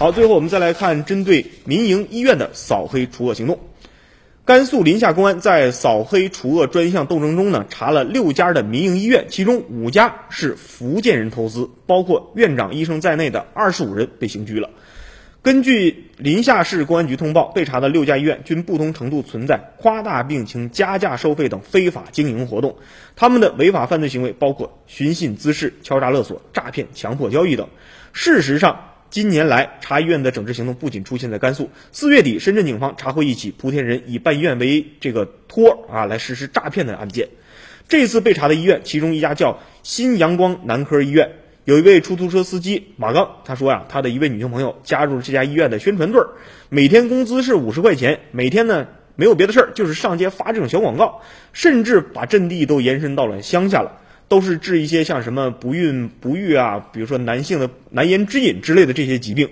好，最后我们再来看针对民营医院的扫黑除恶行动。甘肃临夏公安在扫黑除恶专项斗争中呢，查了六家的民营医院，其中五家是福建人投资，包括院长、医生在内的二十五人被刑拘了。根据临夏市公安局通报，被查的六家医院均不同程度存在夸大病情、加价收费等非法经营活动。他们的违法犯罪行为包括寻衅滋事、敲诈勒索、诈骗、强迫交易等。事实上，今年来查医院的整治行动不仅出现在甘肃。四月底，深圳警方查获一起莆田人以办医院为这个托啊来实施诈骗的案件。这次被查的医院，其中一家叫新阳光男科医院。有一位出租车司机马刚，他说呀，他的一位女性朋友加入了这家医院的宣传队儿，每天工资是五十块钱，每天呢没有别的事儿，就是上街发这种小广告，甚至把阵地都延伸到了乡下了，都是治一些像什么不孕不育啊，比如说男性的难言之隐之类的这些疾病。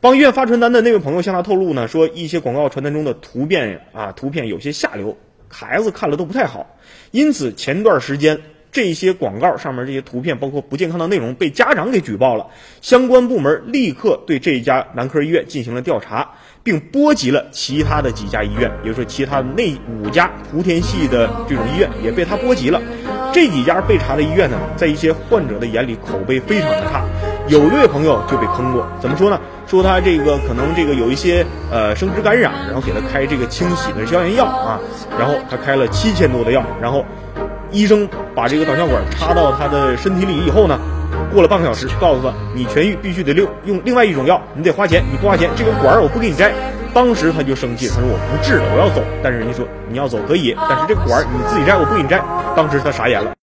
帮医院发传单的那位朋友向他透露呢，说一些广告传单中的图片啊，图片有些下流，孩子看了都不太好，因此前段时间。这些广告上面这些图片，包括不健康的内容，被家长给举报了。相关部门立刻对这一家男科医院进行了调查，并波及了其他的几家医院，也就是说，其他的那五家莆田系的这种医院也被他波及了。这几家被查的医院呢，在一些患者的眼里口碑非常的差。有一位朋友就被坑过，怎么说呢？说他这个可能这个有一些呃生殖感染，然后给他开这个清洗的消炎药啊，然后他开了七千多的药，然后。医生把这个导尿管插到他的身体里以后呢，过了半个小时，告诉他你痊愈必须得另用另外一种药，你得花钱，你不花钱这个管儿我不给你摘。当时他就生气，他说我不治了，我要走。但是人家说你要走可以，但是这管儿你自己摘，我不给你摘。当时他傻眼了。